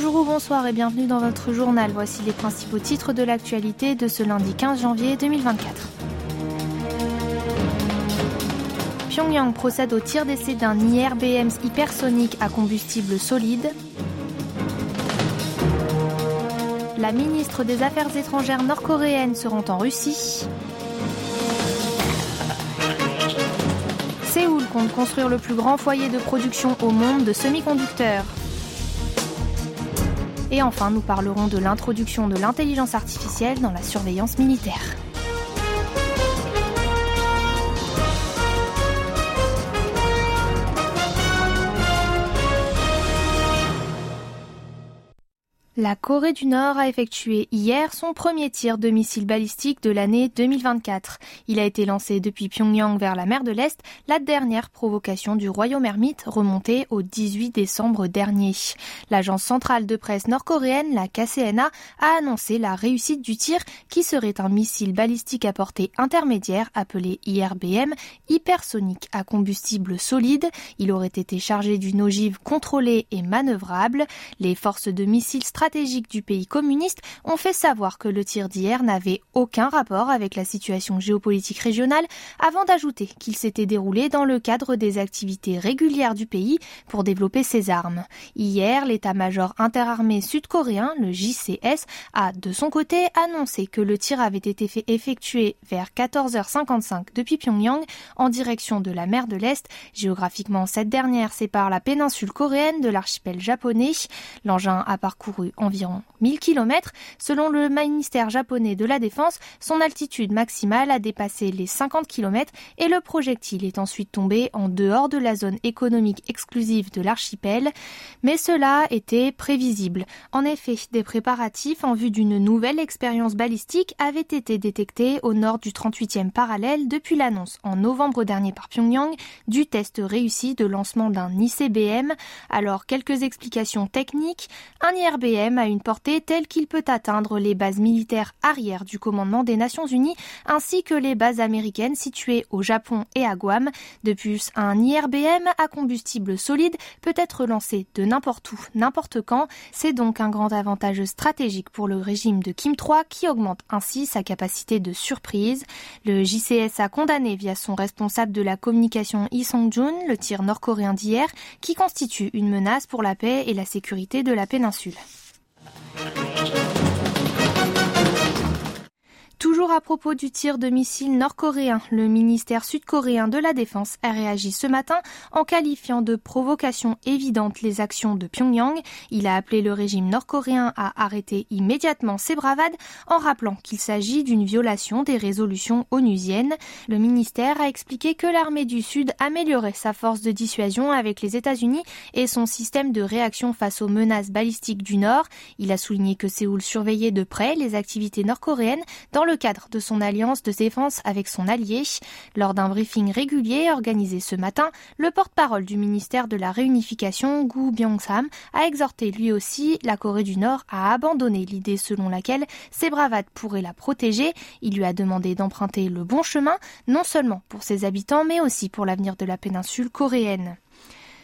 Bonjour ou bonsoir et bienvenue dans votre journal. Voici les principaux titres de l'actualité de ce lundi 15 janvier 2024. Pyongyang procède au tir d'essai d'un IRBM hypersonique à combustible solide. La ministre des Affaires étrangères nord-coréenne se rend en Russie. Séoul compte construire le plus grand foyer de production au monde de semi-conducteurs. Et enfin, nous parlerons de l'introduction de l'intelligence artificielle dans la surveillance militaire. La Corée du Nord a effectué hier son premier tir de missile balistique de l'année 2024. Il a été lancé depuis Pyongyang vers la mer de l'Est, la dernière provocation du royaume ermite remontée au 18 décembre dernier. L'agence centrale de presse nord-coréenne, la KCNA, a annoncé la réussite du tir qui serait un missile balistique à portée intermédiaire appelé IRBM, hypersonique à combustible solide. Il aurait été chargé d'une ogive contrôlée et manœuvrable. Les forces de missiles stratégiques du pays communiste ont fait savoir que le tir d'hier n'avait aucun rapport avec la situation géopolitique régionale avant d'ajouter qu'il s'était déroulé dans le cadre des activités régulières du pays pour développer ses armes. Hier, l'état-major interarmé sud-coréen, le JCS, a de son côté annoncé que le tir avait été fait effectué vers 14h55 depuis Pyongyang en direction de la mer de l'Est. Géographiquement, cette dernière sépare la péninsule coréenne de l'archipel japonais. L'engin a parcouru environ 1000 km. Selon le ministère japonais de la Défense, son altitude maximale a dépassé les 50 km et le projectile est ensuite tombé en dehors de la zone économique exclusive de l'archipel. Mais cela était prévisible. En effet, des préparatifs en vue d'une nouvelle expérience balistique avaient été détectés au nord du 38e parallèle depuis l'annonce en novembre dernier par Pyongyang du test réussi de lancement d'un ICBM. Alors, quelques explications techniques. Un IRBM a une portée telle qu'il peut atteindre les bases militaires arrière du commandement des Nations Unies ainsi que les bases américaines situées au Japon et à Guam. De plus, un IRBM à combustible solide peut être lancé de n'importe où, n'importe quand. C'est donc un grand avantage stratégique pour le régime de Kim III qui augmente ainsi sa capacité de surprise. Le JCS a condamné via son responsable de la communication Lee Song-jun le tir nord-coréen d'hier qui constitue une menace pour la paix et la sécurité de la péninsule. Toujours à propos du tir de missiles nord-coréen, le ministère sud-coréen de la Défense a réagi ce matin en qualifiant de provocation évidente les actions de Pyongyang. Il a appelé le régime nord-coréen à arrêter immédiatement ses bravades en rappelant qu'il s'agit d'une violation des résolutions onusiennes. Le ministère a expliqué que l'armée du Sud améliorait sa force de dissuasion avec les États-Unis et son système de réaction face aux menaces balistiques du Nord. Il a souligné que Séoul surveillait de près les activités nord-coréennes dans le cadre de son alliance de défense avec son allié. Lors d'un briefing régulier organisé ce matin, le porte-parole du ministère de la Réunification, Gu Byung-sam, a exhorté lui aussi la Corée du Nord à abandonner l'idée selon laquelle ses bravades pourraient la protéger. Il lui a demandé d'emprunter le bon chemin, non seulement pour ses habitants, mais aussi pour l'avenir de la péninsule coréenne.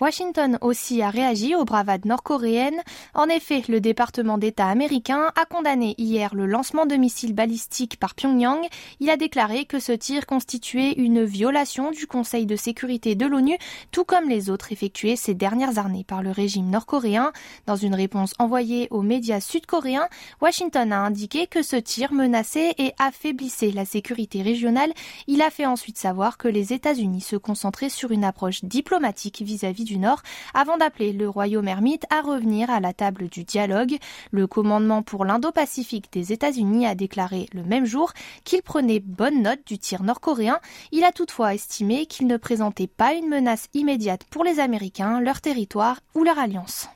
Washington aussi a réagi aux bravades nord-coréennes. En effet, le département d'État américain a condamné hier le lancement de missiles balistiques par Pyongyang. Il a déclaré que ce tir constituait une violation du Conseil de sécurité de l'ONU, tout comme les autres effectués ces dernières années par le régime nord-coréen. Dans une réponse envoyée aux médias sud-coréens, Washington a indiqué que ce tir menaçait et affaiblissait la sécurité régionale. Il a fait ensuite savoir que les États-Unis se concentraient sur une approche diplomatique vis-à-vis du Avant d'appeler le royaume ermite à revenir à la table du dialogue. Le commandement pour l'Indo-Pacifique des États-Unis a déclaré le même jour qu'il prenait bonne note du tir nord-coréen. Il a toutefois estimé qu'il ne présentait pas une menace immédiate pour les Américains, leur territoire ou leur alliance.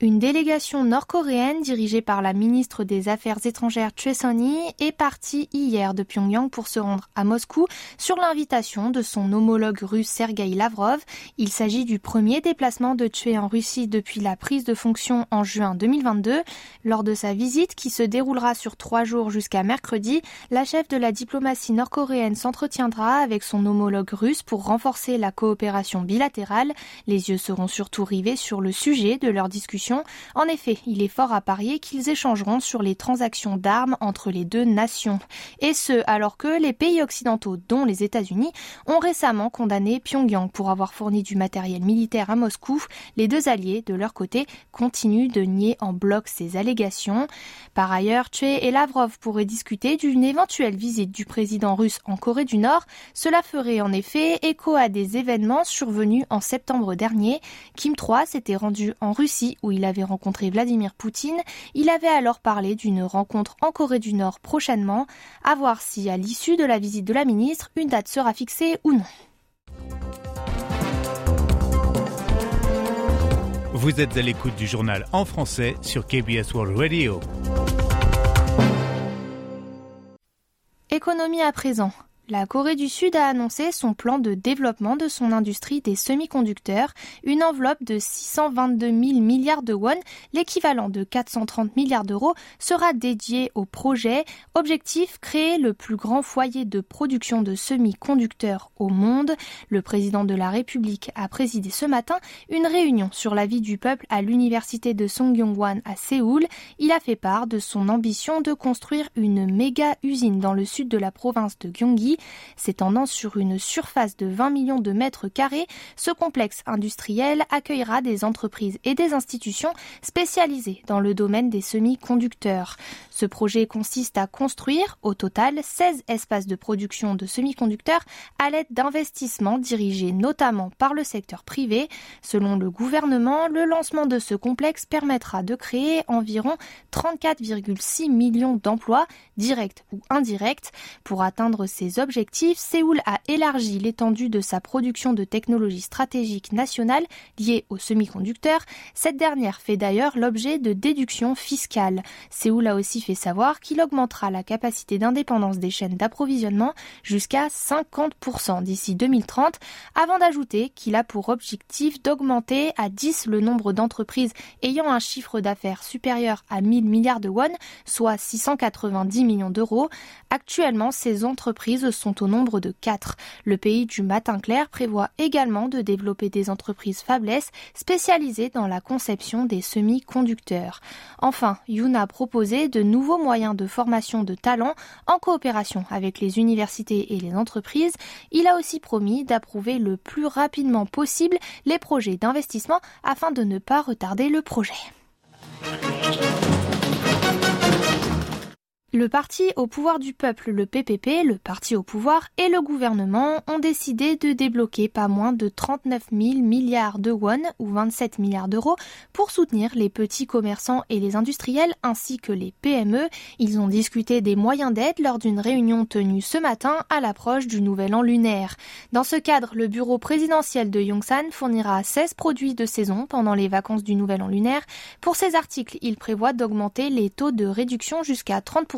Une délégation nord-coréenne dirigée par la ministre des Affaires étrangères Choi Son-hee est partie hier de Pyongyang pour se rendre à Moscou sur l'invitation de son homologue russe Sergei Lavrov. Il s'agit du premier déplacement de Choi en Russie depuis la prise de fonction en juin 2022. Lors de sa visite, qui se déroulera sur trois jours jusqu'à mercredi, la chef de la diplomatie nord-coréenne s'entretiendra avec son homologue russe pour renforcer la coopération bilatérale. Les yeux seront surtout rivés sur le sujet de leur discussion en effet, il est fort à parier qu'ils échangeront sur les transactions d'armes entre les deux nations. Et ce, alors que les pays occidentaux, dont les États-Unis, ont récemment condamné Pyongyang pour avoir fourni du matériel militaire à Moscou. Les deux alliés, de leur côté, continuent de nier en bloc ces allégations. Par ailleurs, Choi et Lavrov pourraient discuter d'une éventuelle visite du président russe en Corée du Nord. Cela ferait en effet écho à des événements survenus en septembre dernier. Kim III s'était rendu en Russie où il il avait rencontré Vladimir Poutine. Il avait alors parlé d'une rencontre en Corée du Nord prochainement, à voir si à l'issue de la visite de la ministre, une date sera fixée ou non. Vous êtes à l'écoute du journal en français sur KBS World Radio. Économie à présent. La Corée du Sud a annoncé son plan de développement de son industrie des semi-conducteurs, une enveloppe de 622 000 milliards de won, l'équivalent de 430 milliards d'euros, sera dédiée au projet. Objectif, créer le plus grand foyer de production de semi-conducteurs au monde. Le président de la République a présidé ce matin une réunion sur la vie du peuple à l'université de Songyongwan à Séoul. Il a fait part de son ambition de construire une méga usine dans le sud de la province de Gyeonggi S'étendant sur une surface de 20 millions de mètres carrés, ce complexe industriel accueillera des entreprises et des institutions spécialisées dans le domaine des semi-conducteurs. Ce projet consiste à construire au total 16 espaces de production de semi-conducteurs à l'aide d'investissements dirigés notamment par le secteur privé. Selon le gouvernement, le lancement de ce complexe permettra de créer environ 34,6 millions d'emplois, directs ou indirects. Pour atteindre ces objectifs, objectif, Séoul a élargi l'étendue de sa production de technologies stratégiques nationales liées aux semi-conducteurs. Cette dernière fait d'ailleurs l'objet de déductions fiscales. Séoul a aussi fait savoir qu'il augmentera la capacité d'indépendance des chaînes d'approvisionnement jusqu'à 50% d'ici 2030, avant d'ajouter qu'il a pour objectif d'augmenter à 10 le nombre d'entreprises ayant un chiffre d'affaires supérieur à 1000 milliards de won, soit 690 millions d'euros. Actuellement, ces entreprises sont au nombre de quatre. Le pays du matin clair prévoit également de développer des entreprises faiblesses spécialisées dans la conception des semi-conducteurs. Enfin, Yoon a proposé de nouveaux moyens de formation de talents en coopération avec les universités et les entreprises. Il a aussi promis d'approuver le plus rapidement possible les projets d'investissement afin de ne pas retarder le projet. Le parti au pouvoir du peuple, le PPP, le parti au pouvoir et le gouvernement ont décidé de débloquer pas moins de 39 000 milliards de won ou 27 milliards d'euros pour soutenir les petits commerçants et les industriels ainsi que les PME. Ils ont discuté des moyens d'aide lors d'une réunion tenue ce matin à l'approche du nouvel an lunaire. Dans ce cadre, le bureau présidentiel de Yongsan fournira 16 produits de saison pendant les vacances du nouvel an lunaire. Pour ces articles, il prévoit d'augmenter les taux de réduction jusqu'à 30%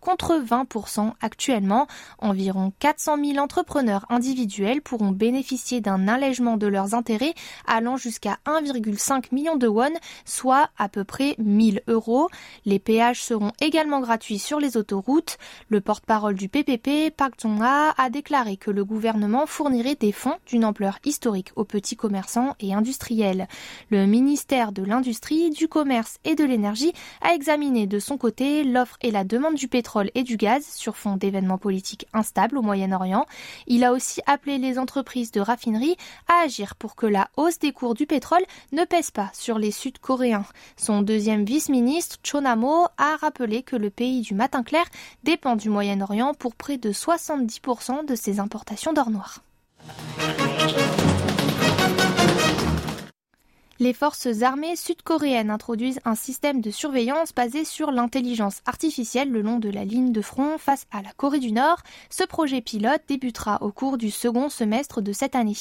contre 20% actuellement. Environ 400 000 entrepreneurs individuels pourront bénéficier d'un allègement de leurs intérêts allant jusqu'à 1,5 million de won, soit à peu près 1000 euros. Les péages seront également gratuits sur les autoroutes. Le porte-parole du PPP, Park Jong-ha, a déclaré que le gouvernement fournirait des fonds d'une ampleur historique aux petits commerçants et industriels. Le ministère de l'Industrie, du Commerce et de l'Énergie a examiné de son côté l'offre et la demande demande du pétrole et du gaz sur fond d'événements politiques instables au Moyen-Orient. Il a aussi appelé les entreprises de raffinerie à agir pour que la hausse des cours du pétrole ne pèse pas sur les Sud-Coréens. Son deuxième vice-ministre, Chonamo, a rappelé que le pays du matin clair dépend du Moyen-Orient pour près de 70% de ses importations d'or noir. Les forces armées sud-coréennes introduisent un système de surveillance basé sur l'intelligence artificielle le long de la ligne de front face à la Corée du Nord. Ce projet pilote débutera au cours du second semestre de cette année.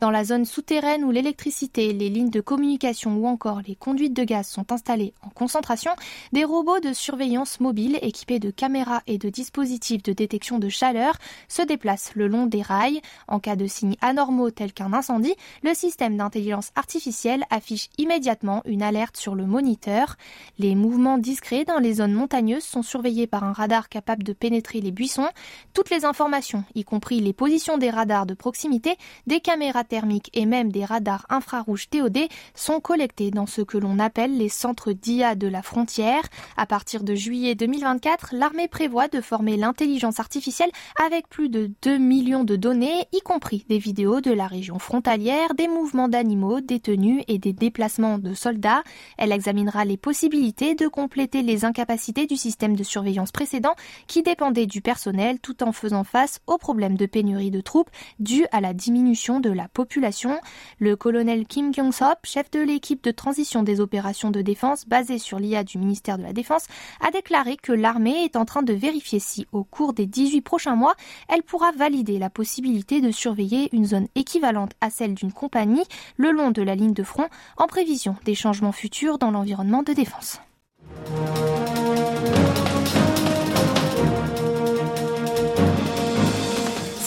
Dans la zone souterraine où l'électricité, les lignes de communication ou encore les conduites de gaz sont installées en concentration, des robots de surveillance mobile équipés de caméras et de dispositifs de détection de chaleur se déplacent le long des rails. En cas de signes anormaux tels qu'un incendie, le système d'intelligence artificielle affiche immédiatement une alerte sur le moniteur. Les mouvements discrets dans les zones montagneuses sont surveillés par un radar capable de pénétrer les buissons. Toutes les informations, y compris les positions des radars de proximité, des caméras thermiques et même des radars infrarouges TOD, sont collectées dans ce que l'on appelle les centres d'IA de la frontière. À partir de juillet 2024, l'armée prévoit de former l'intelligence artificielle avec plus de 2 millions de données, y compris des vidéos de la région frontalière, des mouvements d'animaux détenus et des déplacements de soldats. Elle examinera les possibilités de compléter les incapacités du système de surveillance précédent qui dépendait du personnel tout en faisant face aux problèmes de pénurie de troupes dus à la diminution de la population. Le colonel Kim Kyung-sop, chef de l'équipe de transition des opérations de défense basée sur l'IA du ministère de la Défense, a déclaré que l'armée est en train de vérifier si, au cours des 18 prochains mois, elle pourra valider la possibilité de surveiller une zone équivalente à celle d'une compagnie le long de la ligne de front en prévision des changements futurs dans l'environnement de défense.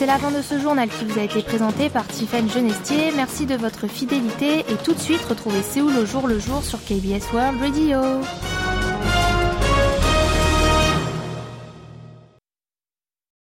C'est la fin de ce journal qui vous a été présenté par Tiffany Genestier. Merci de votre fidélité et tout de suite retrouvez Séoul au jour le jour sur KBS World Radio.